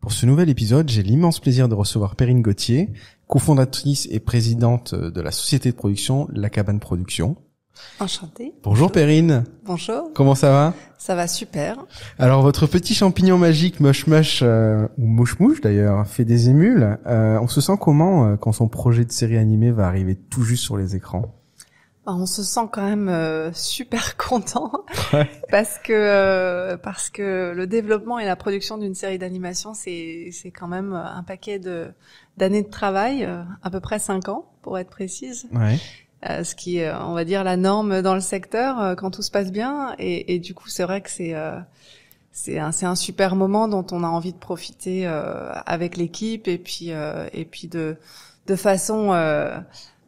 Pour ce nouvel épisode, j'ai l'immense plaisir de recevoir Perrine Gauthier, cofondatrice et présidente de la société de production La Cabane Production. Enchantée. Bonjour Perrine. Bonjour. Comment ça va? Ça va super. Alors votre petit champignon magique Moche Moche euh, ou Mouche Mouche d'ailleurs fait des émules. Euh, on se sent comment euh, quand son projet de série animée va arriver tout juste sur les écrans? On se sent quand même euh, super content Ouais. parce que euh, parce que le développement et la production d'une série d'animation c'est c'est quand même un paquet de d'années de travail, euh, à peu près cinq ans pour être précise. Ouais. Euh, ce qui est, on va dire, la norme dans le secteur euh, quand tout se passe bien. Et, et du coup, c'est vrai que c'est euh, c'est un, c'est un super moment dont on a envie de profiter euh, avec l'équipe et puis euh, et puis de de façon euh, euh,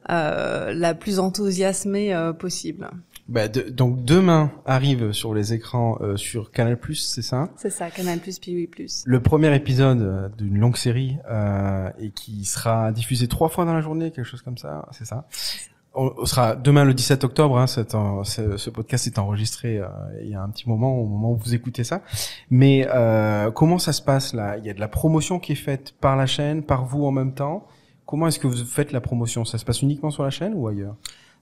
la plus enthousiasmée euh, possible. Bah, de- donc demain arrive sur les écrans euh, sur Canal+, c'est ça? C'est ça, Canal Plus, Piwi Plus. Le premier épisode euh, d'une longue série euh, et qui sera diffusé trois fois dans la journée, quelque chose comme ça, c'est ça? On, on sera demain le 17 octobre. Hein, cet en- ce, ce podcast est enregistré euh, il y a un petit moment, au moment où vous écoutez ça. Mais euh, comment ça se passe là? Il y a de la promotion qui est faite par la chaîne, par vous en même temps? Comment est-ce que vous faites la promotion? Ça se passe uniquement sur la chaîne ou ailleurs?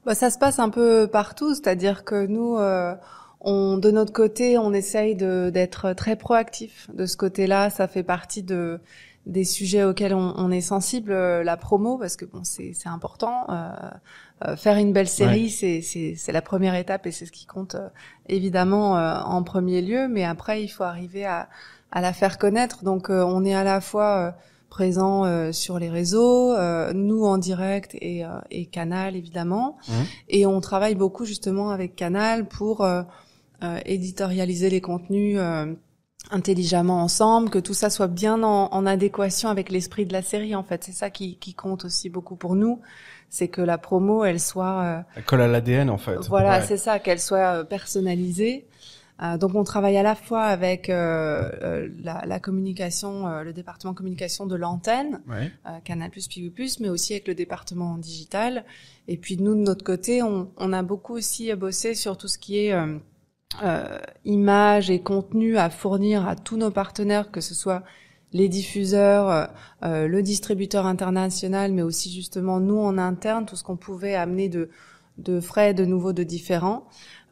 Bah, ça se passe un peu partout, c'est-à-dire que nous, euh, on, de notre côté, on essaye d'être très proactif. De ce côté-là, ça fait partie de des sujets auxquels on, on est sensible, euh, la promo, parce que bon, c'est c'est important. Euh, euh, faire une belle série, Ouais. c'est la première étape et c'est ce qui compte euh, évidemment euh, en premier lieu. Mais après, il faut arriver à à la faire connaître. Donc, euh, on est à la fois euh, présent euh, sur les réseaux, euh, nous en direct et, euh, et Canal évidemment. Mhm. Et on travaille beaucoup justement avec Canal pour euh, euh, éditorialiser les contenus euh, intelligemment ensemble, que tout ça soit bien en, en adéquation avec l'esprit de la série. En fait, c'est ça qui, qui compte aussi beaucoup pour nous, c'est que la promo, elle soit euh, Elle colle à l'ADN en fait. voilà, Ouais. c'est ça, qu'elle soit personnalisée. Euh, donc on travaille à la fois avec euh, euh, la, la communication, euh, le département communication de l'antenne, Ouais. euh, Canal+, Piwi+, mais aussi avec le département digital. Et puis nous, de notre côté, on, on a beaucoup aussi bossé sur tout ce qui est euh, euh, images et contenu à fournir à tous nos partenaires, que ce soit les diffuseurs, le distributeur international, mais aussi justement nous en interne, tout ce qu'on pouvait amener de, de frais, de nouveaux, de différents.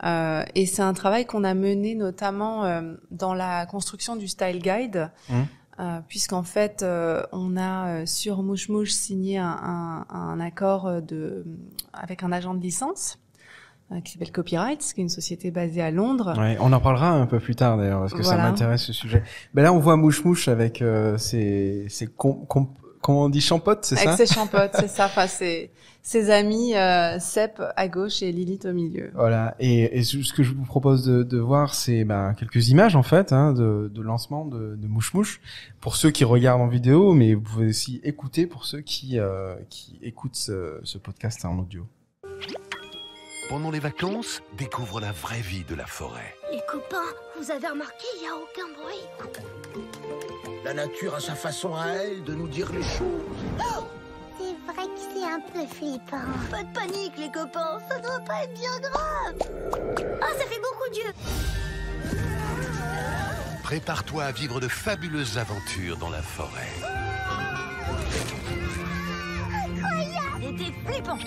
Euh, et c'est un travail qu'on a mené notamment euh, dans la construction du Style Guide, Mhm. euh, puisqu'en fait, euh, on a euh, sur Mouche Mouche signé un, un, un accord euh, de, avec un agent de licence qui s'appelle Copyright, qui est une société basée à Londres. Ouais, on en parlera un peu plus tard d'ailleurs parce que ça m'intéresse ce sujet. Ben là, on voit Mouche Mouche avec euh, ses, ses com- com- comment on dit champotes, c'est Avec ça ses champotes, c'est ça. Enfin, c'est ses amis euh, Sep à gauche et Lilith au milieu. Voilà. Et, et ce que je vous propose de, de voir, c'est ben, quelques images en fait hein, de, de lancement de, de Mouche Mouche pour ceux qui regardent en vidéo, mais vous pouvez aussi écouter pour ceux qui euh, qui écoutent ce, ce podcast en audio. Pendant les vacances, découvre la vraie vie de la forêt. Les copains, vous avez remarqué, il n'y a aucun bruit. La nature a sa façon à elle de nous dire les choses. C'est vrai que c'est un peu flippant. Pas de panique, les copains, ça doit pas être bien grave. Oh, ça fait beaucoup d'yeux. Prépare-toi à vivre de fabuleuses aventures dans la forêt. C'était flippant.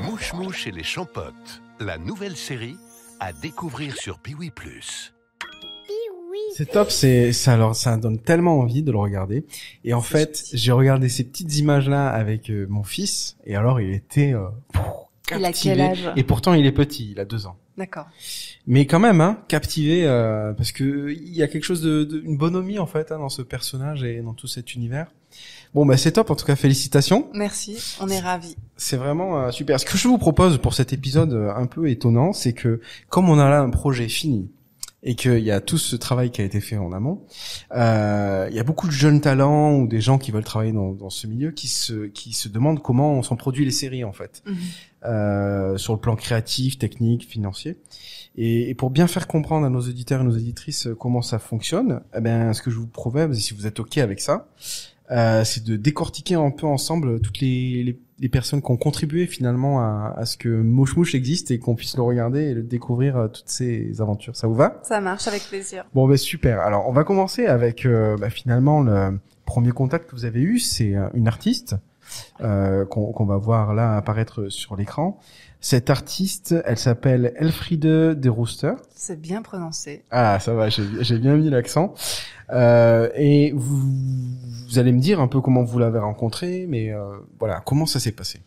Mouche Mouche et les Champotes, la nouvelle série à découvrir sur Piwi+. oui. C'est top, c'est ça alors ça donne tellement envie de le regarder. Et en fait, j'ai regardé ces petites images là avec euh, mon fils et alors il était euh, pff, Il a captivé. quel âge? Et pourtant il est petit, il a deux ans. D'accord. Mais quand même, hein, captivé euh, parce que il y a quelque chose de, de une bonhomie en fait hein, dans ce personnage et dans tout cet univers. Bon bah c'est top en tout cas félicitations. Merci, on est ravis. C'est vraiment euh, super. Ce que je vous propose pour cet épisode euh, un peu étonnant, c'est que comme on a là un projet fini et qu'il y a tout ce travail qui a été fait en amont, euh, il y a beaucoup de jeunes talents ou des gens qui veulent travailler dans, dans ce milieu qui se qui se demandent comment on s'en produit les séries en fait, Mhm. euh, sur le plan créatif, technique, financier. Et, et pour bien faire comprendre à nos auditeurs et nos auditrices euh, comment ça fonctionne, eh ben ce que je vous propose, si vous êtes ok avec ça, euh, c'est de décortiquer un peu ensemble toutes les, les, les personnes qui ont contribué finalement à, à ce que Mouche Mouche existe et qu'on puisse le regarder et le découvrir euh, toutes ces aventures. Ça vous va? Ça marche avec plaisir. Bon, ben super. Alors, on va commencer avec euh, bah, finalement le premier contact que vous avez eu, c'est une artiste euh, qu'on qu'on va voir là apparaître sur l'écran. Cette artiste, elle s'appelle Elfriede de Rooster. C'est bien prononcé. Ah, ça va, j'ai j'ai bien mis l'accent. Euh, et vous, vous allez me dire un peu comment vous l'avez rencontrée, mais euh, voilà, comment ça s'est passé?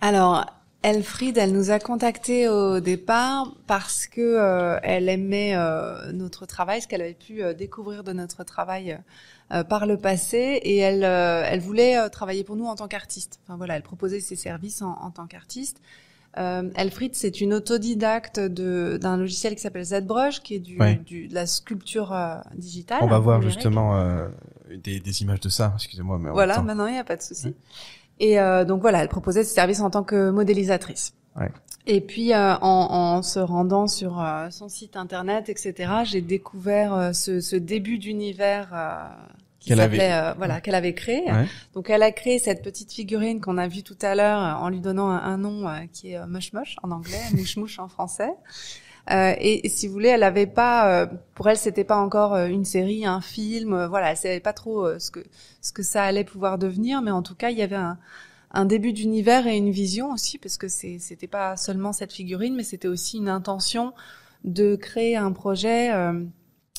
Alors, Elfried, elle nous a contactés au départ parce que euh, elle aimait euh, notre travail, ce qu'elle avait pu euh, découvrir de notre travail euh, par le passé, et elle, euh, elle voulait euh, travailler pour nous en tant qu'artiste. Enfin voilà, elle proposait ses services en, en tant qu'artiste. Euh, Elfried, c'est une autodidacte d'un logiciel qui s'appelle ZBrush, qui est du, Ouais. du de la sculpture euh, digitale. On va voir numérique. justement euh, des, des images de ça. Excusez-moi, mais Voilà, maintenant il n'y a pas de souci. Et euh, donc voilà, elle proposait ses services en tant que modélisatrice. Ouais. Et puis euh, en, en se rendant sur euh, son site internet, etc., j'ai découvert ce, ce début d'univers euh, Qu'elle s'appelait avait- euh, voilà qu'elle avait créé. Ouais. Donc elle a créé cette petite figurine qu'on a vue tout à l'heure euh, en lui donnant un, un nom euh, qui est euh, Mush Mush en anglais, Mouche Mouche en français. Euh, et, et si vous voulez, elle avait pas, euh, pour elle, c'était pas encore euh, une série, un film, euh, voilà, elle savait pas trop euh, ce que ce que ça allait pouvoir devenir, mais en tout cas, il y avait un, un début d'univers et une vision aussi, parce que c'était pas seulement cette figurine, mais c'était aussi une intention de créer un projet euh,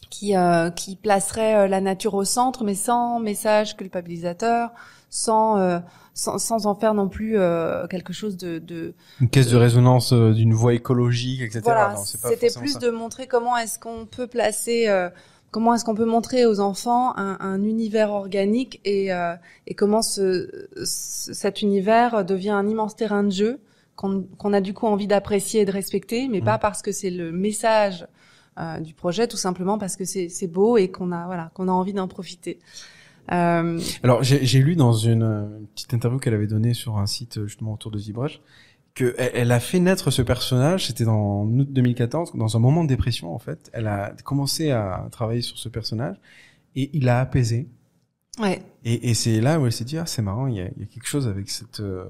qui euh, qui placerait euh, la nature au centre, mais sans message culpabilisateur, sans euh, sans, sans en faire non plus euh, quelque chose de, de Une caisse de résonance euh, d'une voie écologique, etc. voilà, c'était plus ça. de montrer comment est-ce qu'on peut placer, euh, comment est-ce qu'on peut montrer aux enfants un, un univers organique et, euh, et comment ce, ce- cet univers devient un immense terrain de jeu qu'on qu'on a du coup envie d'apprécier et de respecter, mais Mm. pas parce que c'est le message euh, du projet, tout simplement parce que c'est beau et qu'on a voilà qu'on a envie d'en profiter. Euh, Alors, j'ai lu dans une, petite interview qu'elle avait donnée sur un site justement autour de ZBrush que elle, a fait naître ce personnage. C'était en août 2014, dans un moment de dépression en fait. Elle a commencé à travailler sur ce personnage et il a apaisé. Ouais, Et, et c'est là où elle s'est dit ah c'est marrant, il y y a quelque chose avec cette euh,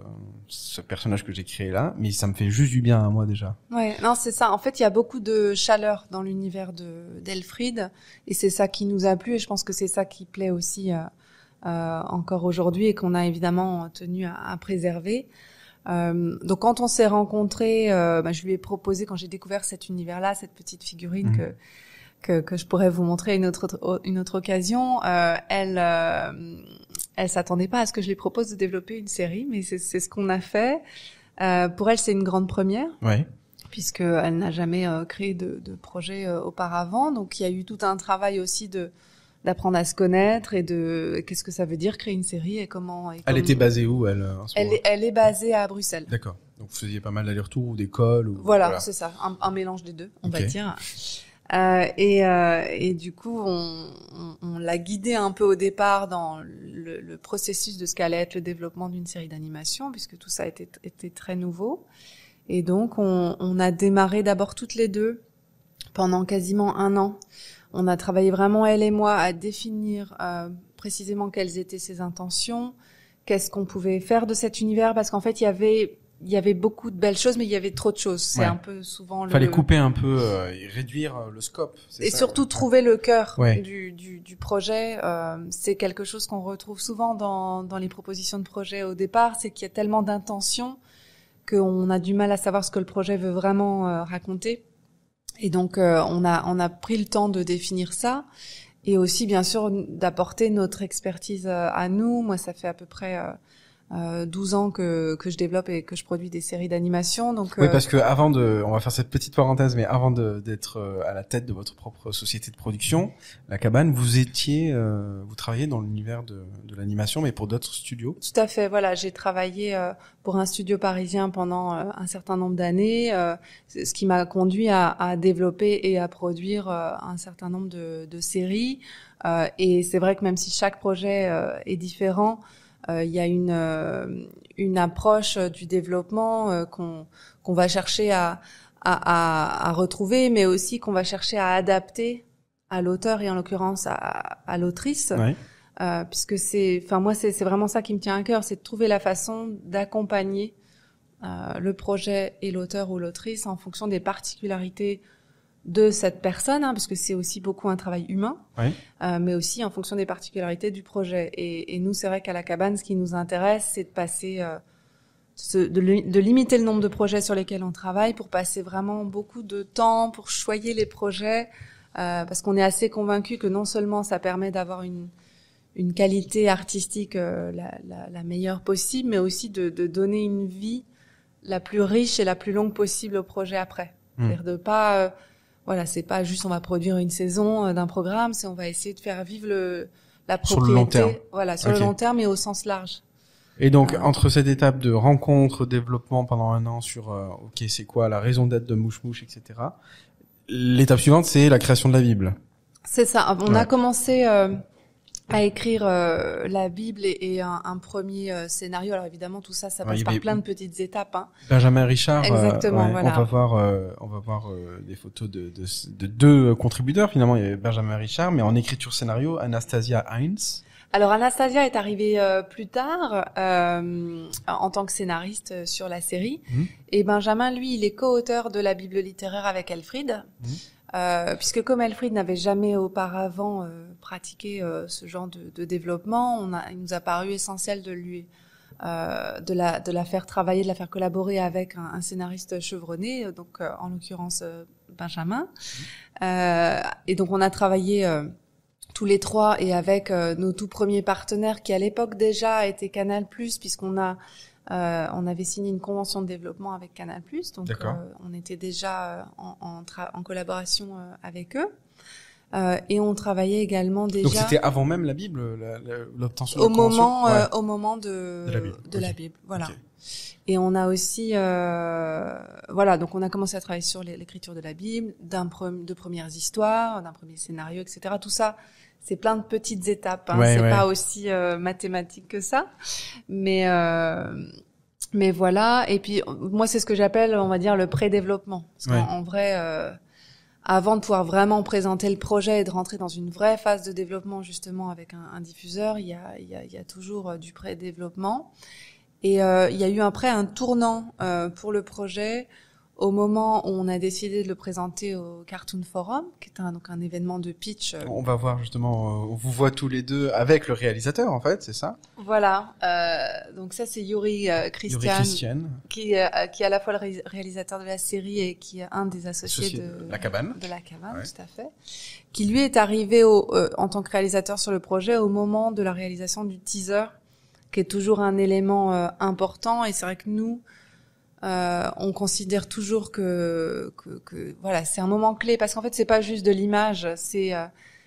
ce personnage que j'ai créé là, mais ça me fait juste du bien à moi déjà. Ouais, non, c'est ça. En fait, il y a beaucoup de chaleur dans l'univers de d'Elfried, et c'est ça qui nous a plu, et je pense que c'est ça qui plaît aussi euh, euh, encore aujourd'hui, et qu'on a évidemment tenu à, à préserver. Euh, donc, quand on s'est rencontrés, euh, bah, je lui ai proposé, quand j'ai découvert cet univers-là, cette petite figurine Mhm. que, que que je pourrais vous montrer une autre une autre occasion, euh, elle euh, elle s'attendait pas à ce que je lui propose de développer une série, mais c'est ce qu'on a fait. Euh, pour elle, c'est une grande première Ouais. puisqu'elle n'a jamais euh, créé de, de projet auparavant. Donc il y a eu tout un travail aussi de d'apprendre à se connaître et de qu'est-ce que ça veut dire créer une série et comment. Et Elle était basée où elle Elle est, elle est basée à Bruxelles. D'accord. Donc vous faisiez pas mal d'allers-retours ou d'école ou Voilà, c'est ça, un, un mélange des deux, on va Ok. dire. Euh, et, euh, et du coup, on, on, on l'a guidée un peu au départ dans le, le processus de ce qu'allait être le développement d'une série d'animation, puisque tout ça était, était très nouveau. Et donc, on, on a démarré d'abord toutes les deux pendant quasiment un an. On a travaillé vraiment, elle et moi, à définir euh, précisément quelles étaient ses intentions, qu'est-ce qu'on pouvait faire de cet univers, parce qu'en fait, il y avait il y avait beaucoup de belles choses, mais il y avait trop de choses. C'est Ouais. un peu souvent le. Fallait couper un peu euh, et réduire euh, le scope. Et ça, surtout ouais. trouver le cœur Ouais. du, du, du projet. Euh, c'est quelque chose qu'on retrouve souvent dans, dans les propositions de projet au départ, c'est qu'il y a tellement d'intentions qu'on a du mal à savoir ce que le projet veut vraiment euh, raconter. Et donc euh, on a on a pris le temps de définir ça et aussi bien sûr d'apporter notre expertise à nous. Moi, ça fait à peu près euh, euh, 12 ans que que je développe et que je produis des séries d'animation. Donc Oui, euh, parce que avant de, on va faire cette petite parenthèse, mais avant d'être euh, à la tête de votre propre société de production, la cabane, vous étiez, euh, vous travailliez dans l'univers de, de l'animation, mais pour d'autres studios. Tout à fait. Voilà, j'ai travaillé euh, pour un studio parisien pendant euh, un certain nombre d'années, euh, ce qui m'a conduit à, à développer et à produire un certain nombre de, de séries. Euh, et c'est vrai que même si chaque projet est différent, il y a une euh, une approche euh, du développement euh, qu'on qu'on va chercher à, à à à retrouver, mais aussi qu'on va chercher à adapter à l'auteur et en l'occurrence à, à l'autrice Ouais. euh, puisque c'est, enfin moi c'est vraiment ça qui me tient à cœur, c'est de trouver la façon d'accompagner euh, le projet et l'auteur ou l'autrice en fonction des particularités de cette personne, hein, parce que c'est aussi beaucoup un travail humain, Oui. euh, mais aussi en fonction des particularités du projet. Et, et nous, c'est vrai qu'à la cabane, ce qui nous intéresse, c'est de passer, euh, ce- de, li- de limiter le nombre de projets sur lesquels on travaille pour passer vraiment beaucoup de temps pour choyer les projets, euh, parce qu'on est assez convaincu que non seulement ça permet d'avoir une une qualité artistique euh, la, la, la meilleure possible, mais aussi de, de donner une vie la plus riche et la plus longue possible au projet après. Hmm. C'est-à-dire de pas, euh, voilà, c'est pas juste on va produire une saison euh, d'un programme, c'est on va essayer de faire vivre le la Sur le propriété, long terme. voilà, sur le long terme et au sens large. Et donc, entre cette étape de rencontre, développement pendant un an sur, euh, ok, c'est quoi la raison d'être de Mouche Mouche, etc. L'étape suivante, c'est la création de la Bible. C'est ça. On Ouais. a commencé euh, à écrire euh, la Bible et, et un, un premier euh, scénario. Alors évidemment, tout ça, ça Ouais, passe y par plein de petites étapes. Hein. Benjamin Richard. euh, Exactement, ouais, voilà. On va voir, euh, on va voir euh, des photos de, de, de deux contributeurs. Finalement, il y avait Benjamin Richard, mais en écriture scénario, Anastasia Heinz. Alors Anastasia est arrivée euh, plus tard euh, en tant que scénariste euh, sur la série. Mhm. Et Benjamin, lui, il est co-auteur de la Bible littéraire avec Elfried. Mhm. Euh, puisque comme Elfried n'avait jamais auparavant euh, pratiqué euh, ce genre de, de développement, on a, il nous a paru essentiel de lui euh, de la de la faire travailler, de la faire collaborer avec un, un scénariste chevronné, donc euh, en l'occurrence Benjamin. Et donc on a travaillé tous les trois et avec nos tout premiers partenaires qui à l'époque déjà étaient Canal+, puisqu'on a euh, on avait signé une convention de développement avec Canal+, donc euh, on était déjà euh, en, en, en collaboration euh, avec eux. Euh, et on travaillait également déjà Donc c'était avant même la Bible, l'obtention au de moment Ouais. euh, au moment de De la Bible, de ok. la Bible voilà et on a aussi euh, voilà donc on a commencé à travailler sur l'é- l'écriture de la Bible d'un pre- de premières histoires d'un premier scénario etc tout ça c'est plein de petites étapes hein. Ouais, c'est ouais. pas aussi euh, mathématique que ça mais euh, mais voilà et puis moi c'est ce que j'appelle on va dire le pré-développement parce Ouais. qu'en en vrai euh, avant de pouvoir vraiment présenter le projet et de rentrer dans une vraie phase de développement justement avec un, un diffuseur, il y a, il y a, y a toujours euh, du pré-développement. Et euh, il y a eu après un tournant euh, pour le projet au moment où on a décidé de le présenter au Cartoon Forum, qui est un, donc un événement de pitch. euh, On va voir justement, euh, on vous voit tous les deux avec le réalisateur en fait, c'est ça? Voilà. Euh, donc ça c'est Yuri euh, Christian, Yuri Christian, qui, euh, qui est à la fois le ré- réalisateur de la série et qui est un des associés associé de de la cabane. de la cabane, Ouais. tout à fait, qui lui est arrivé au, euh, en tant que réalisateur sur le projet au moment de la réalisation du teaser, qui est toujours un élément euh, important. Et c'est vrai que nous, euh, on considère toujours que, que, que voilà, c'est un moment clé parce qu'en fait, c'est pas juste de l'image, c'est euh,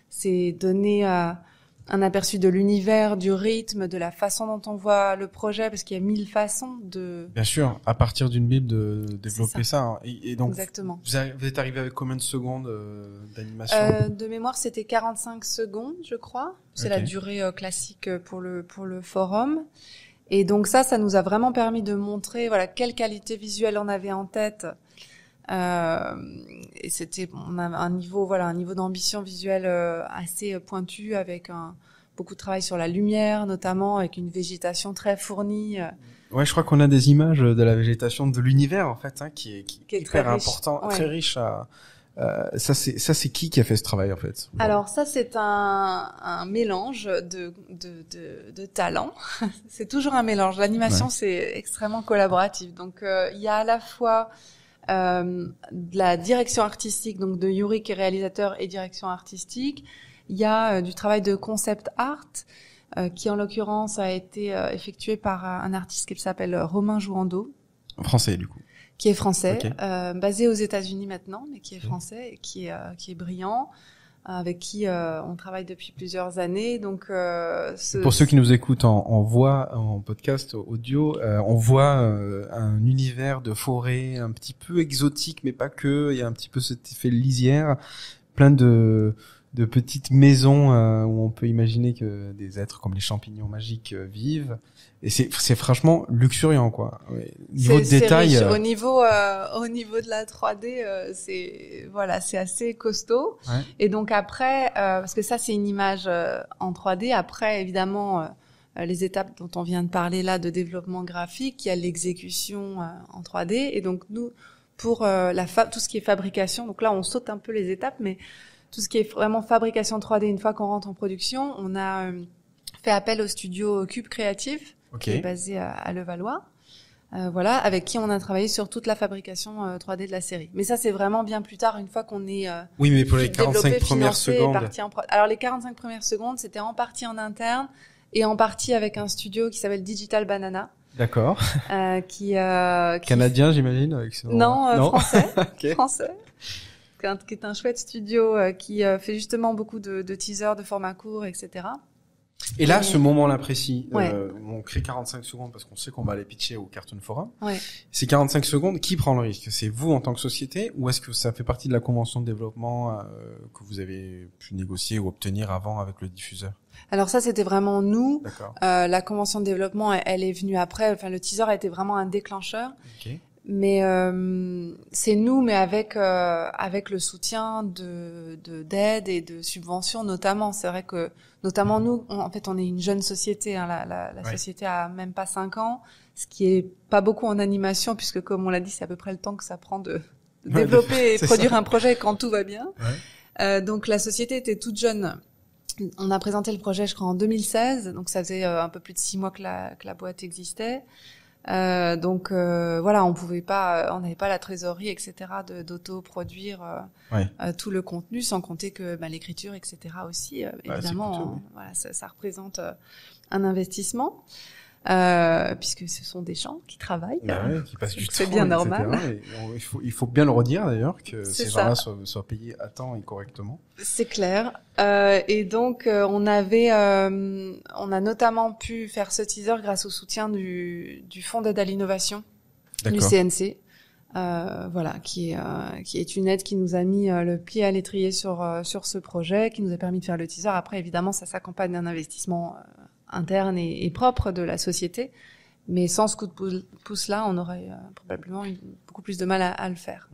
c'est donner euh, un aperçu de l'univers, du rythme, de la façon dont on voit le projet, parce qu'il y a mille façons de Bien sûr, à partir d'une Bible de développer ça. hein. Et, et donc, exactement. vous, êtes arrivé avec combien de secondes euh, d'animation? Euh, de mémoire, c'était 45 secondes, je crois. C'est la durée euh, classique pour le pour le forum. Et donc ça, ça nous a vraiment permis de montrer voilà quelle qualité visuelle on avait en tête. Euh, et c'était on a un niveau voilà un niveau d'ambition visuelle euh, assez euh, pointu avec un beaucoup de travail sur la lumière notamment avec une végétation très fournie. euh, Ouais, je crois qu'on a des images de la végétation de l'univers en fait, hein, qui est, qui, Qui est hyper très important, Ouais. très riche. À, euh, ça c'est ça c'est qui qui a fait ce travail en fait Alors ça, c'est un, un mélange de, de, de, de talents. c'est toujours un mélange. L'animation, Ouais. c'est extrêmement collaboratif. Donc euh, il y a à la fois euh, de la direction artistique, donc de Yuri qui est réalisateur et direction artistique. Il y a euh, du travail de concept art euh, qui en l'occurrence a été euh, effectué par un artiste qui s'appelle Romain Jouando Français du coup. Qui est français, euh, basé aux États-Unis maintenant, mais qui est Ok. français et qui est, euh, qui est brillant, avec qui euh, on travaille depuis plusieurs années. Donc, euh, ce- Pour ceux qui nous écoutent en, en voix, en podcast audio, euh, on voit euh, un univers de forêt un petit peu exotique, mais pas que. Il y a un petit peu cet effet lisière, plein de de petites maisons euh, où on peut imaginer que des êtres comme les champignons magiques euh, vivent. Et c'est c'est franchement luxuriant quoi. Ouais. Niveau de détail. riche. euh, Au niveau, euh, au niveau de la 3D, euh, c'est voilà, c'est assez costaud. Ouais. Et donc après, euh, parce que ça c'est une image euh, en 3D. Après, évidemment, euh, les étapes dont on vient de parler là de développement graphique, il y a l'exécution euh, en 3D. Et donc nous, pour euh, la fa- tout ce qui est fabrication, donc là on saute un peu les étapes, mais tout ce qui est vraiment fabrication 3D, une fois qu'on rentre en production, on a euh, fait appel au studio Cube Créatif ok. qui est basé à, à Levallois. Euh, voilà, avec qui on a travaillé sur toute la fabrication euh, 3D de la série. Mais ça, c'est vraiment bien plus tard, une fois qu'on est euh, Oui, mais pour les 45 développé, premières secondes. en pro- Alors les 45 premières secondes, c'était en partie en interne et en partie avec un studio qui s'appelle Digital Banana, D'accord. euh, qui, euh, qui Canadien, j'imagine. nom-là. non, euh, français, français, qui est un- chouette studio euh, qui euh, fait justement beaucoup de, de teasers, de formats courts, etc. Et là, ce moment-là précis, Ouais. euh, on crée 45 secondes parce qu'on sait qu'on va aller pitcher au Cartoon Forum. Ouais. Ces 45 secondes, qui prend le risque? C'est vous en tant que société ou est-ce que ça fait partie de la convention de développement euh, que vous avez pu négocier ou obtenir avant avec le diffuseur? Alors ça, c'était vraiment nous. Euh, la convention de développement, elle, elle est venue après. Enfin, le teaser a été vraiment un déclencheur. Ok. Mais euh, c'est nous, mais avec euh, avec le soutien de de- d'aide et de subventions notamment. C'est vrai que notamment nous, on- en fait, on est une jeune société. Hein, la la, la Ouais. société a même pas cinq ans, ce qui est pas beaucoup en animation puisque comme on l'a dit, c'est à peu près le temps que ça prend de, de Ouais, développer et produire ça. un projet quand tout va bien. Ouais. Euh, donc la société était toute jeune. On a présenté le projet, je crois, en 2016. Donc ça faisait euh, un peu plus de six mois que la, que la boîte existait. Euh, donc euh, voilà, on pouvait pas, euh, on n'avait pas la trésorerie, etc. d'auto-produire euh, Ouais. euh, tout le contenu, sans compter que bah, l'écriture, etc. aussi, euh, c'est évidemment, coûteux, on- oui. voilà, ça, ça représente un investissement. Euh, puisque ce sont des gens qui travaillent. Bah ouais, qui passe du temps. C'est bien etc. normal. Et on- il, faut, il faut bien le redire d'ailleurs que C'est ces gens-là soient, soient payés à temps et correctement. C'est clair. Euh, et donc, euh, on avait, euh, on a notamment pu faire ce teaser grâce au soutien du, du Fonds d'aide à l'innovation du. CNC. Euh, voilà, qui est, euh, qui est une aide qui nous a mis euh, le pied à l'étrier sur, euh, sur ce projet, qui nous a permis de faire le teaser. Après, évidemment, ça s'accompagne d'un investissement euh, interne et, et propre de la société. Mais sans ce coup de pou- pouce-là, on aurait euh, probablement eu beaucoup plus de mal à, à le faire.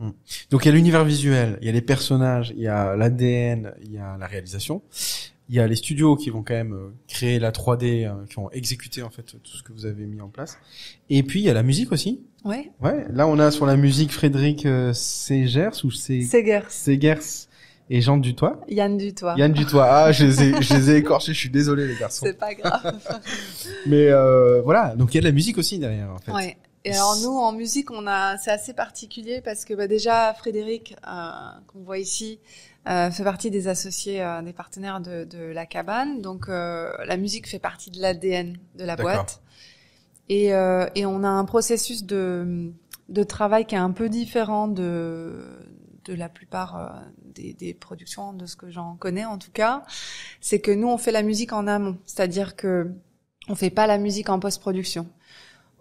Donc il y a l'univers visuel, il y a les personnages, il y a l'ADN, il y a la réalisation, il y a les studios qui vont quand même euh, créer la 3D, euh, qui vont exécuter en fait tout ce que vous avez mis en place. Et puis il y a la musique aussi. Ouais, Ouais, là on a sur la musique Frédéric euh, Segers ou Segers, Segers et Jean Dutoit. Yann Dutoit. Yann Dutoit. Ah, je les ai, je les ai écorchés, je suis désolé les garçons. C'est pas grave. Mais euh, voilà, donc il y a de la musique aussi derrière en fait. Ouais. Et alors nous en musique on a c'est assez particulier parce que bah, déjà Frédéric euh, qu'on voit ici euh, fait partie des associés euh, des partenaires de, de la cabane donc euh, la musique fait partie de l'ADN de la boîte et euh, et on a un processus de de travail qui est un peu différent de de la plupart euh, des, des productions de ce que j'en connais en tout cas c'est que nous on fait la musique en amont c'est-à-dire que on fait pas la musique en post-production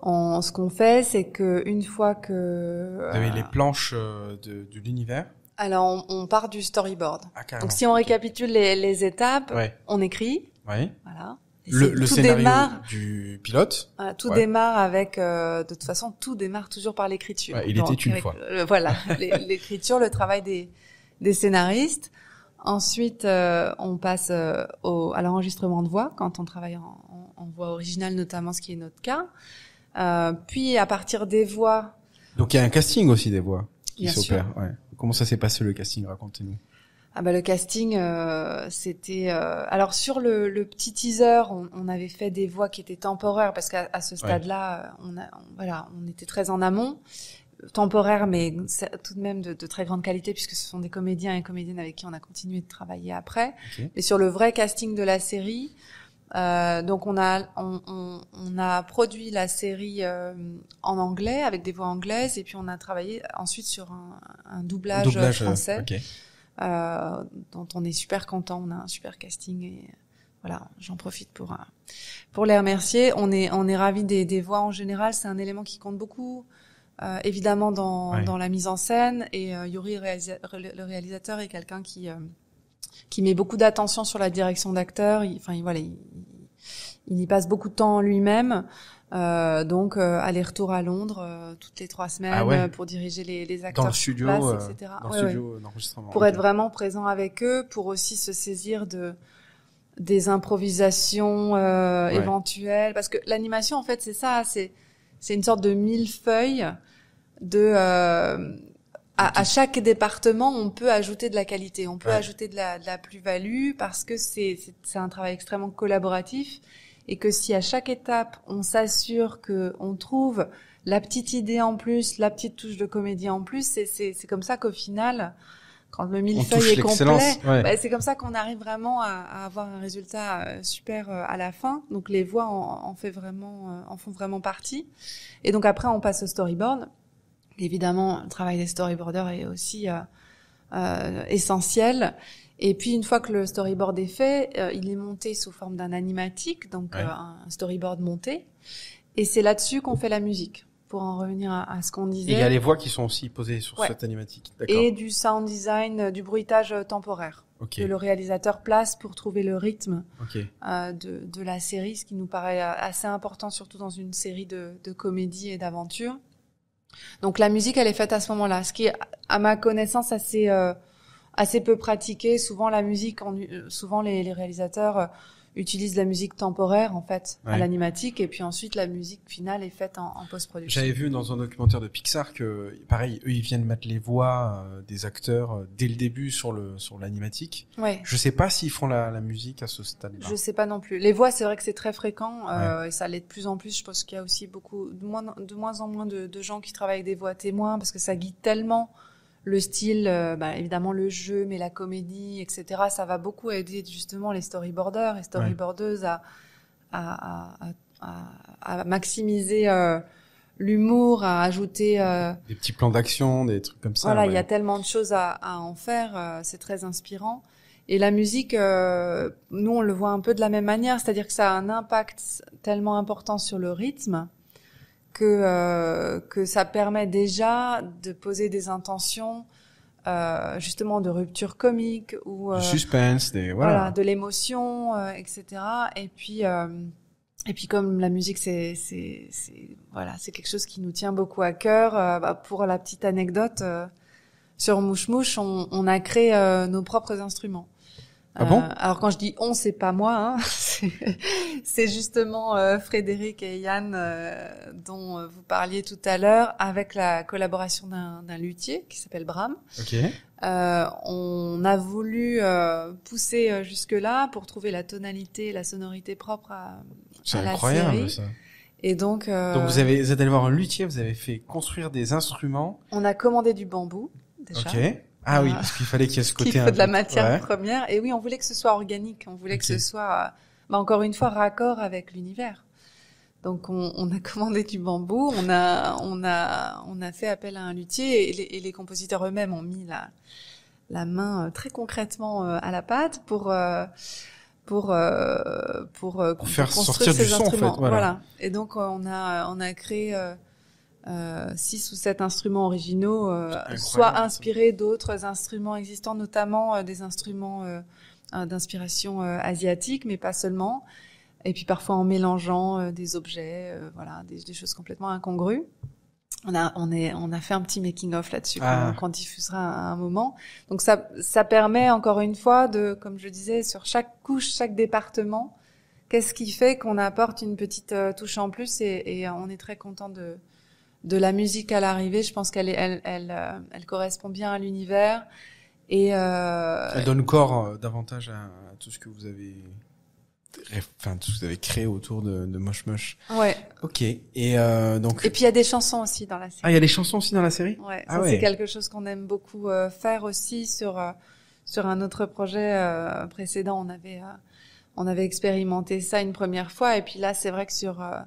on, ce qu'on fait, c'est que une fois que Vous avez euh, les planches euh, de, de l'univers? alors on, on part du storyboard. Ah. Donc si on récapitule les, les étapes, Ouais, on écrit, ouais. voilà. Le, le scénario démarre, du pilote. voilà, tout Ouais. démarre avec. euh, de toute façon, tout démarre toujours par l'écriture. Ouais, il était une avec fois. voilà, l'é- l'écriture, le travail des, des scénaristes. Ensuite, euh, on passe euh, au, à l'enregistrement de voix quand on travaille en, en- voix originale, notamment ce qui est notre cas. Euh, puis à partir des voix, Donc il y a un casting aussi des voix qui s'opère. Ouais. Comment ça s'est passé le casting? Racontez-nous. Ah bah le casting, euh, c'était euh, alors sur le, le petit teaser, on, on avait fait des voix qui étaient temporaires parce qu'à à ce stade-là, euh, on a on- voilà, on était très en amont, temporaire mais tout de même de, de très grande qualité puisque ce sont des comédiens et comédiennes avec qui on a continué de travailler après. Mais sur le vrai casting de la série, euh, donc on a on, on, on a produit la série euh, en anglais avec des voix anglaises et puis on a travaillé ensuite sur un, un doublage, Doublage, euh, français. Euh, dont on est super content. On a un super casting et voilà, j'en profite pour euh, pour les remercier. On est on est ravis des, des voix en général. C'est un élément qui compte beaucoup. euh, évidemment dans, dans la mise en scène et euh, Yuri réalisa- le réalisateur est quelqu'un qui euh, qui met beaucoup d'attention sur la direction d'acteur. Enfin, voilà, il, il, y passe beaucoup de temps lui-même. Euh, donc euh, aller-retour à Londres euh, toutes les trois semaines Ah ouais. pour diriger les, les acteurs Dans le studio, place, euh, etc. dans Ouais, le ouais. studio d'enregistrement. Pour être vraiment présent avec eux, pour aussi se saisir de des improvisations euh, Ouais. éventuelles, parce que l'animation en fait c'est ça, c'est c'est une sorte de millefeuille de euh, à, à chaque département, on peut ajouter de la qualité, on peut Ouais. ajouter de la, de la plus-value parce que c'est- c'est un travail extrêmement collaboratif et que si à chaque étape on s'assure que on trouve la petite idée en plus, la petite touche de comédie en plus, c'est comme ça qu'au final, quand le millefeuille est complet. Ouais. bah, c'est comme ça qu'on arrive vraiment à, à avoir un résultat euh, super euh, à la fin. Donc les voix en, en fait vraiment, euh, en font vraiment partie. Et donc après on passe au storyboard. Évidemment, le travail des storyboarders est aussi euh, euh, essentiel. Et puis une fois que le storyboard est fait, euh, il est monté sous forme d'un animatique, donc Ouais. euh, un storyboard monté. Et c'est là-dessus qu'on fait la musique. Pour en revenir à, à ce qu'on Et disait. il y a les voix qui sont aussi posées sur Ouais. cette animatique. Et du sound design, euh, du bruitage temporaire Ok. que le réalisateur place pour trouver le rythme euh, de, de la série, ce qui nous paraît assez important, surtout dans une série de, de comédie et d'aventure. Donc la musique, elle est faite à ce moment-là, ce qui est, à ma connaissance, assez euh, assez peu pratiqué. Souvent, la musique, en- euh, souvent les, les réalisateurs euh, utilisent la musique temporaire en fait à l'animatique, et puis ensuite la musique finale est faite en, en post-production. J'avais vu dans un documentaire de Pixar que, pareil, eux, ils viennent mettre les voix euh, des acteurs euh, dès le début sur le sur l'animatique. Ouais. Je sais pas s'ils font la, la musique à ce stade-là. Je sais pas non plus. Les voix, c'est vrai que c'est très fréquent euh, et ça l'est de plus en plus. Je pense qu'il y a aussi beaucoup, de moins, de moins en moins de, de gens qui travaillent avec des voix témoins parce que ça guide tellement le style, euh, bah, évidemment le jeu, mais la comédie, etc. Ça va beaucoup aider justement les storyboarders et storyboardeuses à, à, à, à, à maximiser euh, l'humour, à ajouter. euh, Des petits plans d'action, des trucs comme ça. voilà, il ouais. y a tellement de choses à, à en faire, c'est très inspirant. Et la musique, nous on le voit un peu de la même manière, c'est-à-dire que ça a un impact tellement important sur le rythme que euh, que ça permet déjà de poser des intentions euh, justement de rupture comique ou euh, Du suspense, des voilà, voilà. de l'émotion, euh, etc. Et puis, euh, et puis comme la musique, c'est, c'est, c'est, voilà, c'est quelque chose qui nous tient beaucoup à cœur. euh, bah, pour la petite anecdote, euh, sur Mouche Mouche, on, on a créé euh, nos propres instruments. Ah bon? Alors quand je dis on, c'est pas moi, hein, c'est, justement euh, Frédéric et Yann euh, dont euh, vous parliez tout à l'heure, avec la collaboration d'un, luthier qui s'appelle Bram. Ok. Euh, on a voulu euh, pousser euh, jusque-là pour trouver la tonalité, la sonorité propre à, à la incroyable série. ça. Et donc, euh, Donc vous avez, vous êtes allé voir un luthier, vous avez fait construire des instruments. on a commandé du bambou déjà. Ok. Ah oui, Euh, parce qu'il fallait qu'il y ait ce côté. faut un de la matière Ouais. première. Et oui, on voulait que ce soit organique. On voulait que ce soit, bah, encore une fois, raccord avec l'univers. Donc, on, on a commandé du bambou. On a, on a, on a fait appel à un luthier et les, et les compositeurs eux-mêmes ont mis la, la main euh, très concrètement euh, à la pâte pour pour pour, euh, Pour faire construire sortir du ces son, en fait, instruments. voilà. Et donc on a on a créé six ou sept instruments originaux, euh, soit inspirés d'autres instruments existants, notamment euh, des instruments euh, euh, d'inspiration euh, asiatique, mais pas seulement. Et puis parfois en mélangeant euh, des objets, euh, voilà, des, des choses complètement incongrues. On a, on est, on a fait un petit making of là-dessus Ah. qu'on diffusera à un moment. Donc ça, ça permet encore une fois de, comme je disais, sur chaque couche, chaque département, qu'est-ce qui fait qu'on apporte une petite euh, touche en plus et, et on est très content de de la musique à l'arrivée. Je pense qu'elle est, elle, elle, euh, elle correspond bien à l'univers et euh, Elle donne corps euh, davantage à, à tout ce que vous avez, enfin tout ce que vous avez créé autour de, de Moche Moche. ouais. Ok. Et euh, donc. Et puis il y a des chansons aussi dans la série. Ah, il y a des chansons aussi dans la série? Ouais, Ah ça ouais. c'est quelque chose qu'on aime beaucoup euh, faire aussi sur euh, sur un autre projet euh, précédent. On avait euh, on avait expérimenté ça une première fois et puis là c'est vrai que sur euh,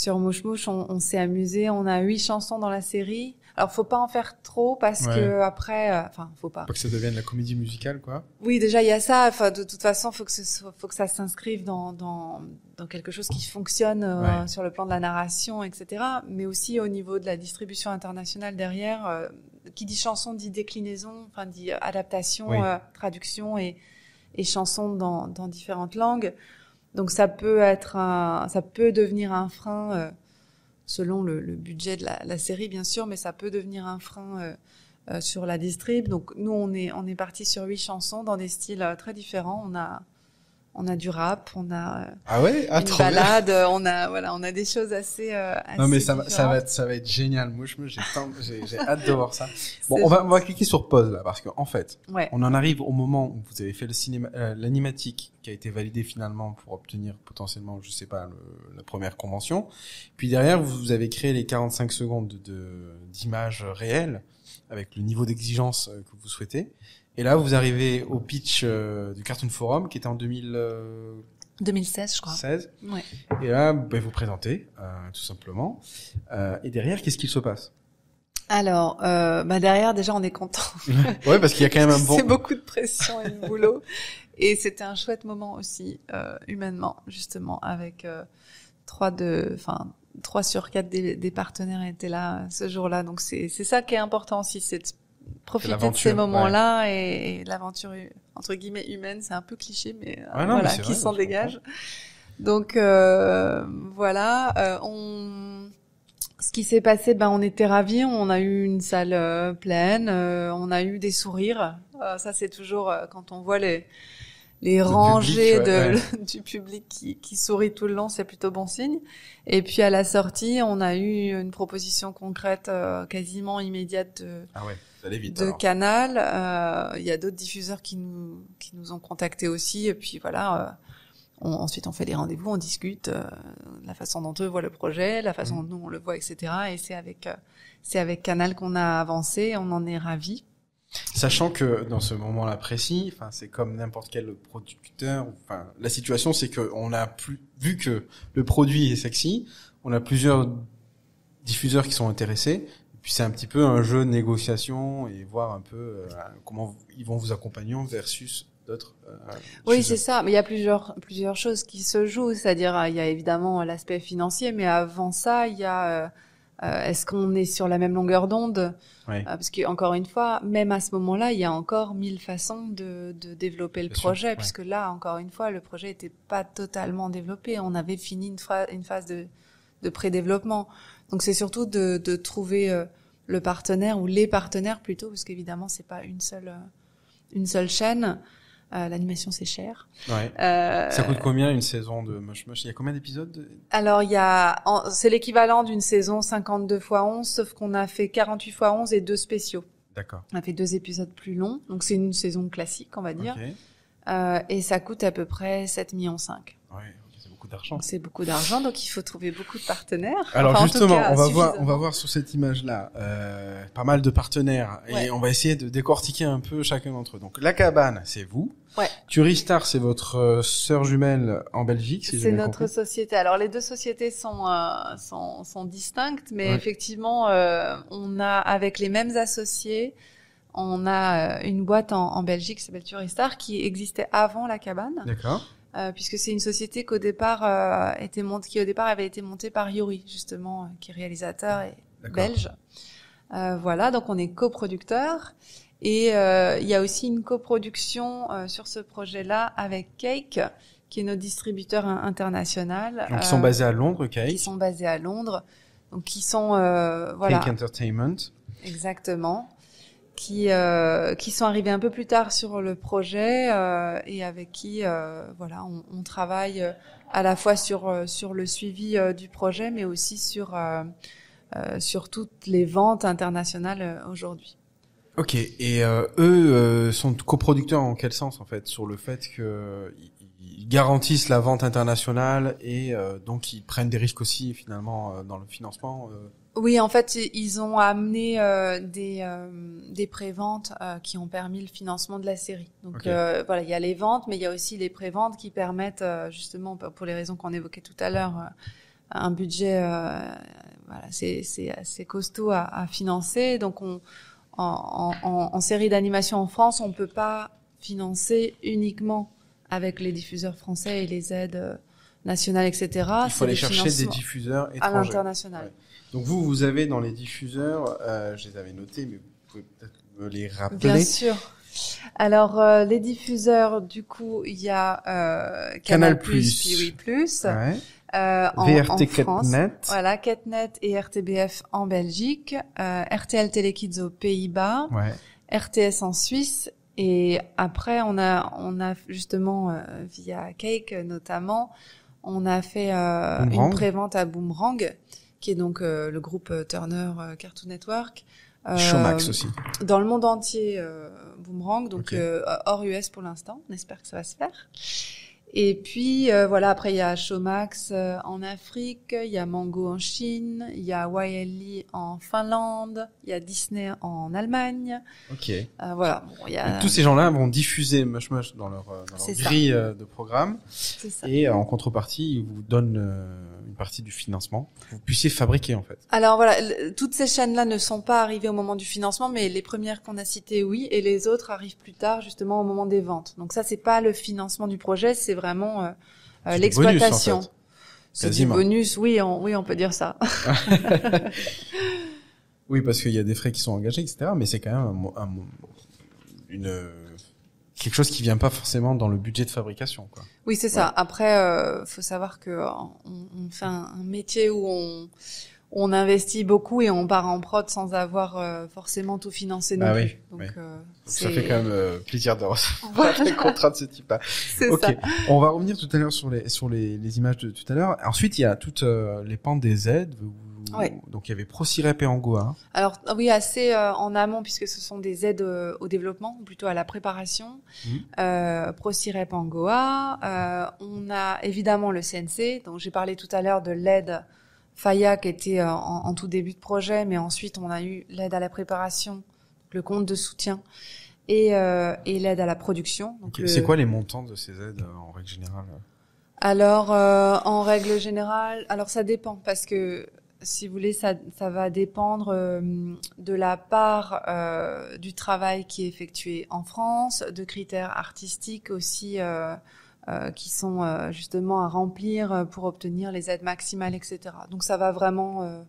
sur Mouche Mouche on, on s'est amusé. On a huit chansons dans la série. Alors, faut pas en faire trop parce Ouais. que après, euh, enfin, faut pas. Pas que ça devienne la comédie musicale, quoi. Oui, déjà il y a ça. Enfin, de toute façon, faut que ce soit- faut que ça s'inscrive dans, dans dans quelque chose qui fonctionne euh, Ouais. sur le plan de la narration, etc. Mais aussi au niveau de la distribution internationale derrière. euh, qui dit chanson dit déclinaison, enfin dit adaptation, Oui. traduction et et chanson dans dans différentes langues. Donc ça peut être un, ça peut devenir un frein euh, selon le, budget de la, série bien sûr, mais ça peut devenir un frein euh, euh, sur la distrib. Donc nous on est on est parti sur huit chansons dans des styles très différents. On a on a du rap, on a euh, Ah ouais? Ah, une bien. balade, euh, on a voilà, on a des choses assez. euh, Non mais assez ça va, ça va être, ça va être génial. Moi, je me, j'ai, hâte de voir ça. Bon, on va, on va cliquer sur pause là, parce que en fait, Ouais. on en arrive au moment où vous avez fait le cinéma, euh, l'animatique qui a été validé finalement pour obtenir potentiellement, je sais pas, le- la première convention. Puis derrière, vous, vous avez créé les 45 secondes de, de- d'images réelles avec le niveau d'exigence euh, que vous souhaitez. Et là, vous arrivez au pitch euh, du Cartoon Forum qui était en 2016. 2016, je crois. Ouais. Et là, ben, vous présentez, euh, tout simplement. Euh, et derrière, qu'est-ce qu'il se passe? Alors, euh, bah derrière, déjà, on est content. Ouais, parce qu'il y a quand même un bon. C'est beaucoup de pression et de boulot. Et c'était un chouette moment aussi, euh, humainement, justement, avec euh, trois de, enfin, trois sur quatre des, des partenaires étaient là euh, ce jour-là. Donc c'est c'est ça qui est important aussi, c'est de profiter de ces moments-là et, et l'aventure entre guillemets humaine. C'est un peu cliché, mais, euh, Ouais, non, voilà, qui s'en dégage. Donc euh, voilà, euh, on ce qui s'est passé, ben on était ravis. On a eu une salle euh, pleine, on a eu des sourires. Ça c'est toujours quand on voit les les rangées public, ouais, de, du public qui, qui sourit tout le long, c'est plutôt bon signe. Et puis à la sortie, on a eu une proposition concrète euh, quasiment immédiate de, Ah ouais, vite. de alors. Canal. Euh, Il y a d'autres diffuseurs qui nous qui nous ont contactés aussi. Et puis voilà. euh, on- ensuite, on fait des rendez-vous, on discute euh, la façon dont eux voient le projet, la façon Mhm. dont nous on le voit, etc. Et c'est avec euh, c'est avec Canal qu'on a avancé. On en est ravis. Sachant que dans ce moment-là précis, enfin, c'est comme n'importe quel producteur. Enfin, la situation, c'est que on a plus vu que le produit est sexy, on a plusieurs diffuseurs qui sont intéressés. Puis c'est un petit peu un jeu de négociation et voir un peu euh, comment ils vont vous accompagner versus d'autres. euh, Oui, c'est ça. Mais il y a plusieurs plusieurs choses qui se jouent. C'est-à-dire, euh, il y a évidemment l'aspect financier, mais avant ça, il y a euh, est-ce qu'on est sur la même longueur d'onde? Euh, Parce que encore une fois, même à ce moment-là, il y a encore mille façons de, de développer le Bien sûr, projet, ouais. puisque là, encore une fois, le projet n'était pas totalement développé. On avait fini une, une phase de, de pré-développement. Donc c'est surtout de, de trouver le partenaire ou les partenaires plutôt, parce qu'évidemment, c'est pas une seule euh, une seule chaîne. Euh, L'animation c'est cher. Ouais. Euh, Ça coûte combien une saison de Moche Moche Il y a combien d'épisodes de- alors il y a, c'est l'équivalent d'une saison 52 x 11, sauf qu'on a fait 48 x 11 et deux spéciaux. D'accord. On a fait deux épisodes plus longs, donc c'est une saison classique, on va dire. Euh, et ça coûte à peu près 7 millions 5. Ouais, ok, c'est beaucoup d'argent. C'est beaucoup d'argent, donc il faut trouver beaucoup de partenaires. Alors Enfin, en tout justement, cas, on va voir, on va voir sur cette image-là euh, pas mal de partenaires et Ouais. on va essayer de décortiquer un peu chacun d'entre eux. Donc la cabane, c'est vous. Ouais. Turistar, c'est votre euh, sœur jumelle en Belgique, si C'est notre compris. société. Alors les deux sociétés sont euh, sont, sont distinctes, mais Ouais. effectivement, euh, on a avec les mêmes associés, on a une boîte en, en Belgique qui s'appelle Turistar qui existait avant la cabane. D'accord. Euh, puisque c'est une société qu'au départ euh, était montée, qui au départ avait été montée par Yuri justement, euh, qui est réalisateur et belge. Euh, voilà, donc on est coproducteur et euh, il y a aussi une coproduction euh, sur ce projet-là avec Cake, qui est notre distributeur in- international. Donc ils euh, sont basés à Londres, qui Cake. sont basés à Londres, donc qui sont euh, voilà Cake Entertainment. Exactement. Qui, euh, qui sont arrivés un peu plus tard sur le projet euh, et avec qui euh, voilà on, on travaille euh, à la fois sur euh, sur le suivi du projet mais aussi sur sur toutes les ventes internationales aujourd'hui. Ok. Et eux sont coproducteurs en quel sens en fait sur le fait que ils- garantissent la vente internationale et euh, donc ils prennent des risques aussi finalement dans le financement. euh. Oui, en fait, ils ont amené euh, des, euh, des préventes euh, qui ont permis le financement de la série. Donc euh, voilà, il y a les ventes, mais il y a aussi les préventes qui permettent, euh, justement, pour les raisons qu'on évoquait tout à l'heure, un budget, euh, voilà, c'est c'est assez costaud à, à financer. Donc on en, en, en série d'animation en France, on peut pas financer uniquement avec les diffuseurs français et les aides euh, nationales, etc. Il faut aller chercher des diffuseurs à étrangers. l'international. Ouais. Donc vous, vous avez dans les diffuseurs, euh, je les avais notés, mais vous pouvez peut-être me les Bien rappeler. sûr. Alors euh, les diffuseurs, du coup, il y a euh, Canal+, Canal+, Oui+, Plus, Ouais. euh, en, VRT en France. Catnet. Voilà, Catnet et RTBF en Belgique, euh, RTL Telekids aux Pays-Bas, Ouais. RTS en Suisse, et après on a on a justement euh, via Cake notamment, on a fait euh, une prévente à Boomerang, qui est donc euh, le groupe euh, Turner euh, Cartoon Network. Euh, Showmax aussi. Dans le monde entier, euh, Boomerang, donc Ok. euh, hors US pour l'instant. On espère que ça va se faire. Et puis euh, voilà, après il y a Showmax euh, en Afrique, il y a Mango en Chine, il y a YLE en Finlande, il y a Disney en Allemagne. Ok. Euh, voilà, bon, y a Donc, tous ces gens-là vont diffuser Mush Mush dans leur, euh, dans leur C'est ça. grille euh, de programme c'est ça. et en contrepartie, ils vous donnent une partie du financement pour que vous puissiez fabriquer en fait. Alors voilà, toutes ces chaînes-là ne sont pas arrivées au moment du financement, mais les premières qu'on a citées, oui, et les autres arrivent plus tard, justement au moment des ventes. Donc ça, c'est pas le financement du projet, c'est vraiment euh, euh, l'exploitation. en fait. C'est du bonus, oui, on, oui, on peut dire ça. Oui, parce qu'il y a des frais qui sont engagés, etc. Mais c'est quand même un, mo- un mo- une quelque chose qui vient pas forcément dans le budget de fabrication, quoi. Oui, c'est ça. Après, euh, faut savoir que on, on fait un, un métier où on on investit beaucoup et on part en prod sans avoir euh, forcément tout financé non Ah plus. oui, Donc oui. euh, ça fait quand même euh, plaisir de recevoir des contrats de ce type-là. Ok, ça. on va revenir tout à l'heure sur les sur les, les images de tout à l'heure. Ensuite, il y a toutes euh, les pentes des aides. Ouais. Donc il y avait ProCirep et Angoa. Alors oui, assez euh, en amont puisque ce sont des aides euh, au développement, ou plutôt à la préparation. Mhm. Euh, ProCirep en Goa. Euh, on a évidemment le CNC, dont j'ai parlé tout à l'heure de l'aide FAIA qui était euh, en, en tout début de projet, mais ensuite on a eu l'aide à la préparation, le compte de soutien et, euh, et l'aide à la production. Le- C'est quoi les montants de ces aides euh, en règle générale alors, euh, en règle générale, alors ça dépend parce que si vous voulez, ça, ça va dépendre euh, de la part du travail qui est effectué en France, de critères artistiques aussi qui sont euh, justement à remplir euh, pour obtenir les aides maximales, etc. Donc ça va vraiment euh.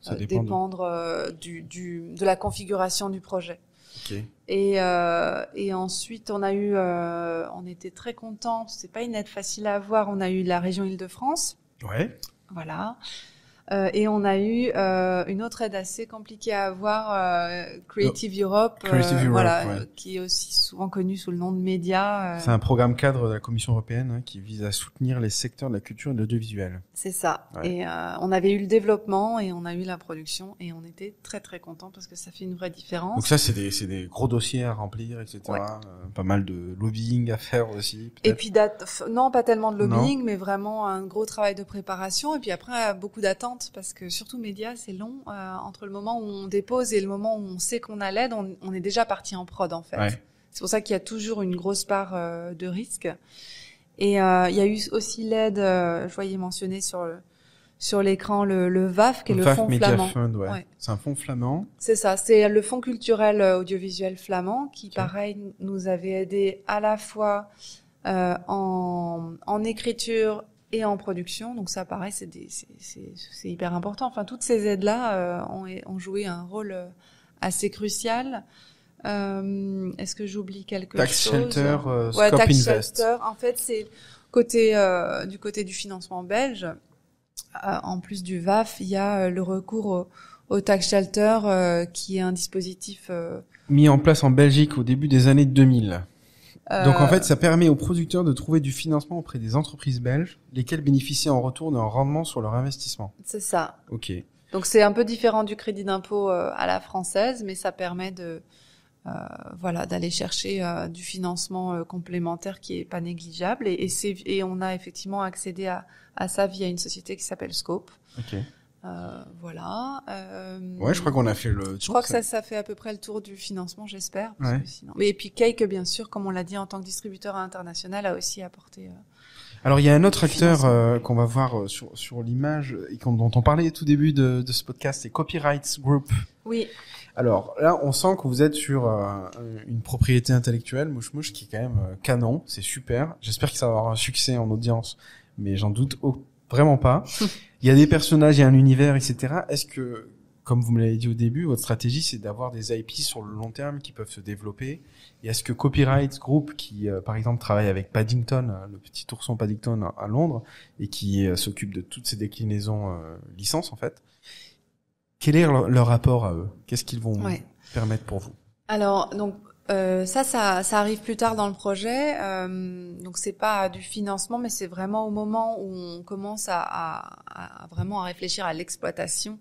Ça euh, dépend. dépendre euh, du, du, de la configuration du projet. Et, euh, et ensuite, on a eu, euh, on était très contents. C'est pas une aide facile à avoir. On a eu la région Île-de-France, Ouais. voilà. Euh, et on a eu euh, une autre aide assez compliquée à avoir, euh, Creative Europe, Oh, Creative euh, Europe, voilà, ouais. qui est aussi souvent connu sous le nom de Média. euh, C'est un programme cadre de la Commission européenne hein, qui vise à soutenir les secteurs de la culture et de l'audiovisuel. C'est ça. Ouais. Et euh, on avait eu le développement et on a eu la production et on était très très contents parce que ça fait une vraie différence. Donc ça, c'est des, des gros dossiers à remplir, etc. Ouais. Pas mal de lobbying à faire aussi. Et puis, non, pas tellement de lobbying, mais vraiment un gros travail de préparation. Et puis après, beaucoup d'attentes, parce que surtout médias, c'est long. euh, entre le moment où on dépose et le moment où on sait qu'on a l'aide, on, on est déjà parti en prod, en fait. Ouais. C'est pour ça qu'il y a toujours une grosse part euh, de risque. Et euh, il y a eu aussi l'aide, je voyais mentionner sur le, sur l'écran le, le VAF, qui est le, VAF fonds flamand. Fund, ouais. Ouais. C'est un fonds flamand. C'est ça, c'est le fonds culturel audiovisuel flamand qui, pareil, nous avait aidé à la fois euh, en, en écriture et en production. Donc ça, pareil, c'est hyper important. Enfin, toutes ces aides-là euh, ont, ont joué un rôle euh, assez crucial. Euh, Est-ce que j'oublie quelque Tax chose Shelter, euh, Ouais, Scope Tax Invest. Shelter. En fait, c'est côté du côté du financement belge. en plus du VAF, il y a le recours au, au tax shelter, qui est un dispositif. Mis en place en Belgique au début des années 2000. Donc en euh, fait, ça permet aux producteurs de trouver du financement auprès des entreprises belges, lesquelles bénéficient en retour d'un rendement sur leur investissement. c'est ça. Ok. Donc c'est un peu différent du crédit d'impôt euh, à la française, mais ça permet de euh, voilà d'aller chercher euh, du financement euh, complémentaire qui est pas négligeable et, et, on a effectivement accédé à, à ça via une société qui s'appelle Scope. Ok. Euh, voilà. Euh, Ouais, je crois qu'on a fait le. Je crois que ça, ça fait à peu près le tour du financement, j'espère. Ouais. sinon- Mais et puis Cake, bien sûr, comme on l'a dit en tant que distributeur international, a aussi apporté. euh, Alors il y a un autre acteur euh, qu'on va voir euh, sur, sur l'image et dont on parlait au tout début de, de ce podcast, c'est Copyrights Group. Oui, Alors là, on sent que vous êtes sur euh, une propriété intellectuelle, Mouche Mouche, qui est quand même euh, canon, c'est super. J'espère que ça va avoir un succès en audience, mais j'en doute au- vraiment pas. il y a des personnages, il y a un univers, etc. Est-ce que, comme vous me l'avez dit au début, votre stratégie, c'est d'avoir des IP sur le long terme qui peuvent se développer? Et est-ce que Copyright Group, qui euh, par exemple travaille avec Paddington, euh, le petit ourson Paddington à, à Londres, et qui euh, s'occupe de toutes ces déclinaisons euh, licences en fait, quel est leur, leur rapport à eux? Qu'est-ce qu'ils vont ouais. permettre pour vous? Alors donc euh, ça, ça, ça arrive plus tard dans le projet. Euh, donc c'est pas du financement, mais c'est vraiment au moment où on commence à, à- à vraiment à réfléchir à l'exploitation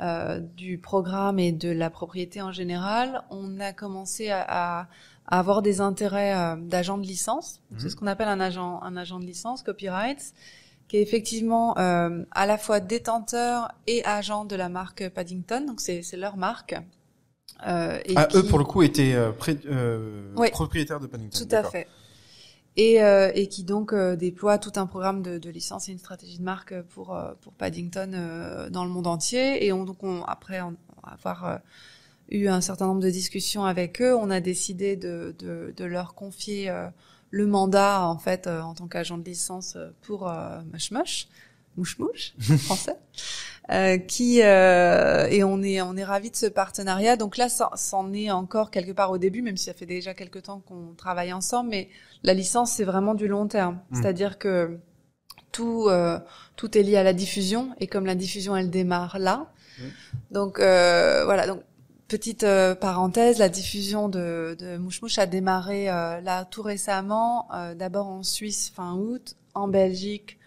euh, du programme et de la propriété en général. On a commencé à, à- avoir des intérêts euh, d'agents de licence. Donc, C'est Mhm. ce qu'on appelle un agent, un agent de licence, copyright, qui est effectivement euh, à la fois détenteur et agent de la marque Paddington. Donc c'est leur marque. Euh, et Ah, eux pour le coup étaient euh, pré- euh, Ouais. propriétaires de Paddington. Tout à fait. Et, euh, et qui donc euh, déploie tout un programme de, de licence et une stratégie de marque pour pour Paddington euh, dans le monde entier. Et on, donc on, après on, avoir eu un certain nombre de discussions avec eux, on a décidé de, de, de leur confier euh, le mandat en fait euh, en tant qu'agent de licence pour euh, Mush Mush, Mouche Mouche en français. Euh, qui euh, et on est on est ravis de ce partenariat. Donc là, ça, c'en est encore quelque part au début, même si ça fait déjà quelque temps qu'on travaille ensemble. Mais la licence, c'est vraiment du long terme. Mm. C'est-à-dire que tout euh, tout est lié à la diffusion et comme la diffusion elle démarre là, Mm. donc euh, voilà. Donc petite euh, parenthèse, la diffusion de, de Mouche Mouche a démarré euh, là tout récemment. euh, D'abord en Suisse fin août, en Belgique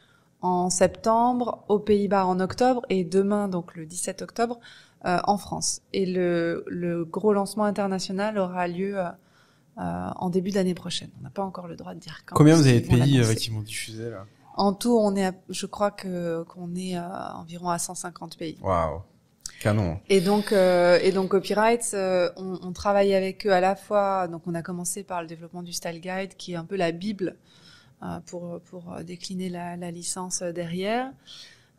en septembre, aux Pays-Bas en octobre et demain, donc le 17 octobre, euh, en France. Et le, le gros lancement international aura lieu euh, euh, en début d'année prochaine. On n'a pas encore le droit de dire quand. Combien vous avez de pays euh, qui vont diffuser là? En tout, on est, à- je crois que qu'on est euh, environ à 150 pays. Waouh, canon. Et donc, euh, et donc Copyrights, euh, on, on travaille avec eux à la fois. Donc, on a commencé par le développement du Style Guide, qui est un peu la bible pour pour euh, décliner la, la licence euh, derrière.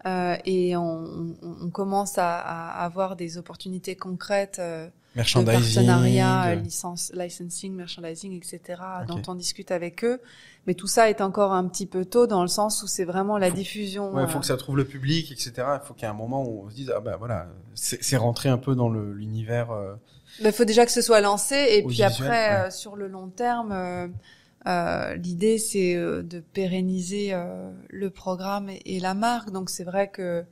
Euh, et on, on, on commence à, à avoir des opportunités concrètes euh, de Merchandising. partenariat, euh, de- licence, licensing, merchandising, etc. Dont on discute avec eux. Mais tout ça est encore un petit peu tôt dans le sens où c'est vraiment la diffusion. Ouais, euh, faut que ça trouve le public, etc. Il faut qu'il y ait un moment où on se dise ah ben voilà, c'est rentré un peu dans l'univers. euh, Il faut déjà que ce soit lancé et puis après, ouais. euh, sur le long terme, euh, l'idée c'est euh, de pérenniser euh, le programme et, la marque. Donc c'est vrai que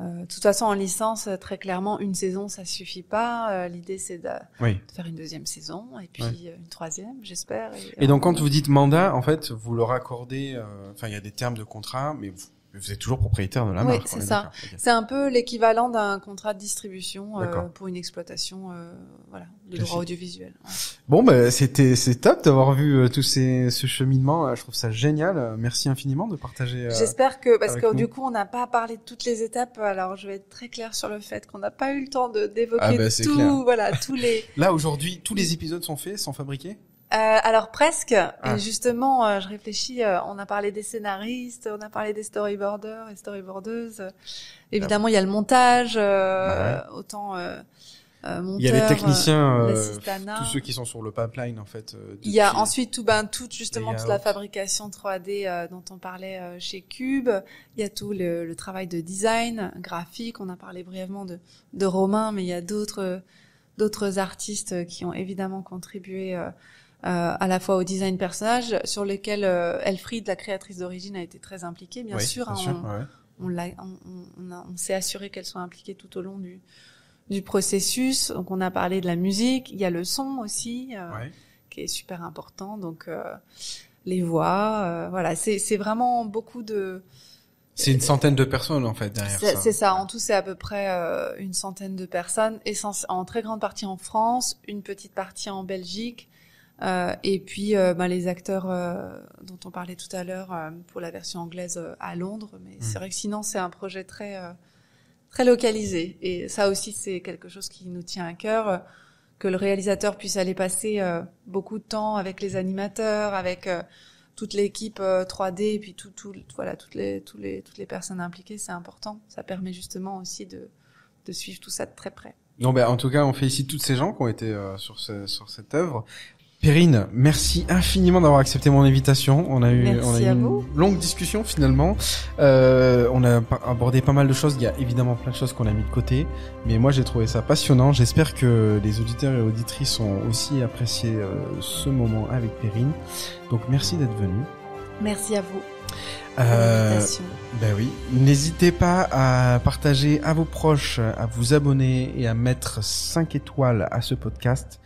euh, de toute façon en licence, très clairement, une saison ça suffit pas. Euh, l'idée c'est de, Oui. de faire une deuxième saison et puis une troisième, j'espère. Et donc quand vous dites mandat, en fait, vous leur accordez. euh, Enfin, il y a des termes de contrat, mais vous, vous êtes toujours propriétaire de la Oui, marque. c'est on est ça. C'est un peu l'équivalent d'un contrat de distribution euh, pour une exploitation, euh, voilà, de Classique. droits audiovisuels. Ouais. Bon, bah, c'était c'est top d'avoir vu euh, tout ces, ce cheminement. Euh, Je trouve ça génial. Merci infiniment de partager. J'espère que parce que nous. du coup on n'a pas parlé de toutes les étapes. Alors je vais être très claire sur le fait qu'on n'a pas eu le temps de d'évoquer Ah bah, c'est tout, clair. voilà, tous les. Là aujourd'hui, tous les épisodes sont faits, sont fabriqués. Euh, alors presque. Ah. Et justement, euh, je réfléchis. euh, on a parlé des scénaristes, on a parlé des storyboarders et storyboardeuses. Évidemment, il y a le montage, euh, autant euh, euh, monteur. Il y a les techniciens, tous ceux qui sont sur le pipeline en fait. Il y a ensuite tout, ben, tout justement toute la fabrication 3D euh, dont on parlait chez Cube. Il y a tout le, le travail de design graphique. On a parlé brièvement de, de Romain, mais il y a d'autres d'autres artistes qui ont évidemment contribué euh, à la fois au design personnage, sur lesquels euh, Elfried, la créatrice d'origine, a été très impliquée. Bien Oui, sûr, bien hein, sûr, on, ouais. on, on, on- on s'est assuré qu'elle soit impliquée tout au long du, du processus. Donc on a parlé de la musique, il y a le son aussi, euh, Ouais. qui est super important. Donc euh, les voix, euh, voilà, c'est vraiment beaucoup de. C'est une centaine de personnes en fait derrière ça. c'est ça. En tout, c'est à peu près euh, une centaine de personnes, essence- en très grande partie en France, une petite partie en Belgique. Euh, et puis ben, les acteurs euh, dont on parlait tout à l'heure euh, pour la version anglaise à Londres. Mais c'est vrai que sinon c'est un projet très euh, très localisé. Et ça aussi c'est quelque chose qui nous tient à cœur, que le réalisateur puisse aller passer euh, beaucoup de temps avec les animateurs, avec euh, toute l'équipe euh, 3D et puis tout, tout, voilà, toutes les, tous les, toutes les personnes impliquées, c'est important. Ça permet justement aussi de, de suivre tout ça de très près. Non, ben, en tout cas, on félicite toutes ces gens qui ont été euh, sur, ce, sur cette œuvre. Perrine, merci infiniment d'avoir accepté mon invitation. On a eu, Merci on a eu une vous. longue discussion finalement. Euh, on a abordé pas mal de choses. Il y a évidemment plein de choses qu'on a mis de côté, mais moi j'ai trouvé ça passionnant. J'espère que les auditeurs et auditrices ont aussi apprécié euh, ce moment avec Perrine. Donc merci d'être venu. Merci à vous Euh, ben oui. N'hésitez pas à partager à vos proches, à vous abonner et à mettre 5 étoiles à ce podcast.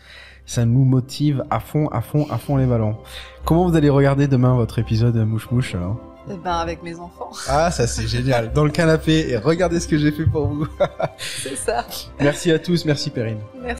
Ça nous motive à fond, à fond, à fond les ballons. Comment vous allez regarder demain votre épisode Mouche Mouche alors Eh ben, avec mes enfants, Ah, ça c'est génial. Dans le canapé et regardez ce que j'ai fait pour vous. c'est ça. merci à tous, merci Perrine. Merci.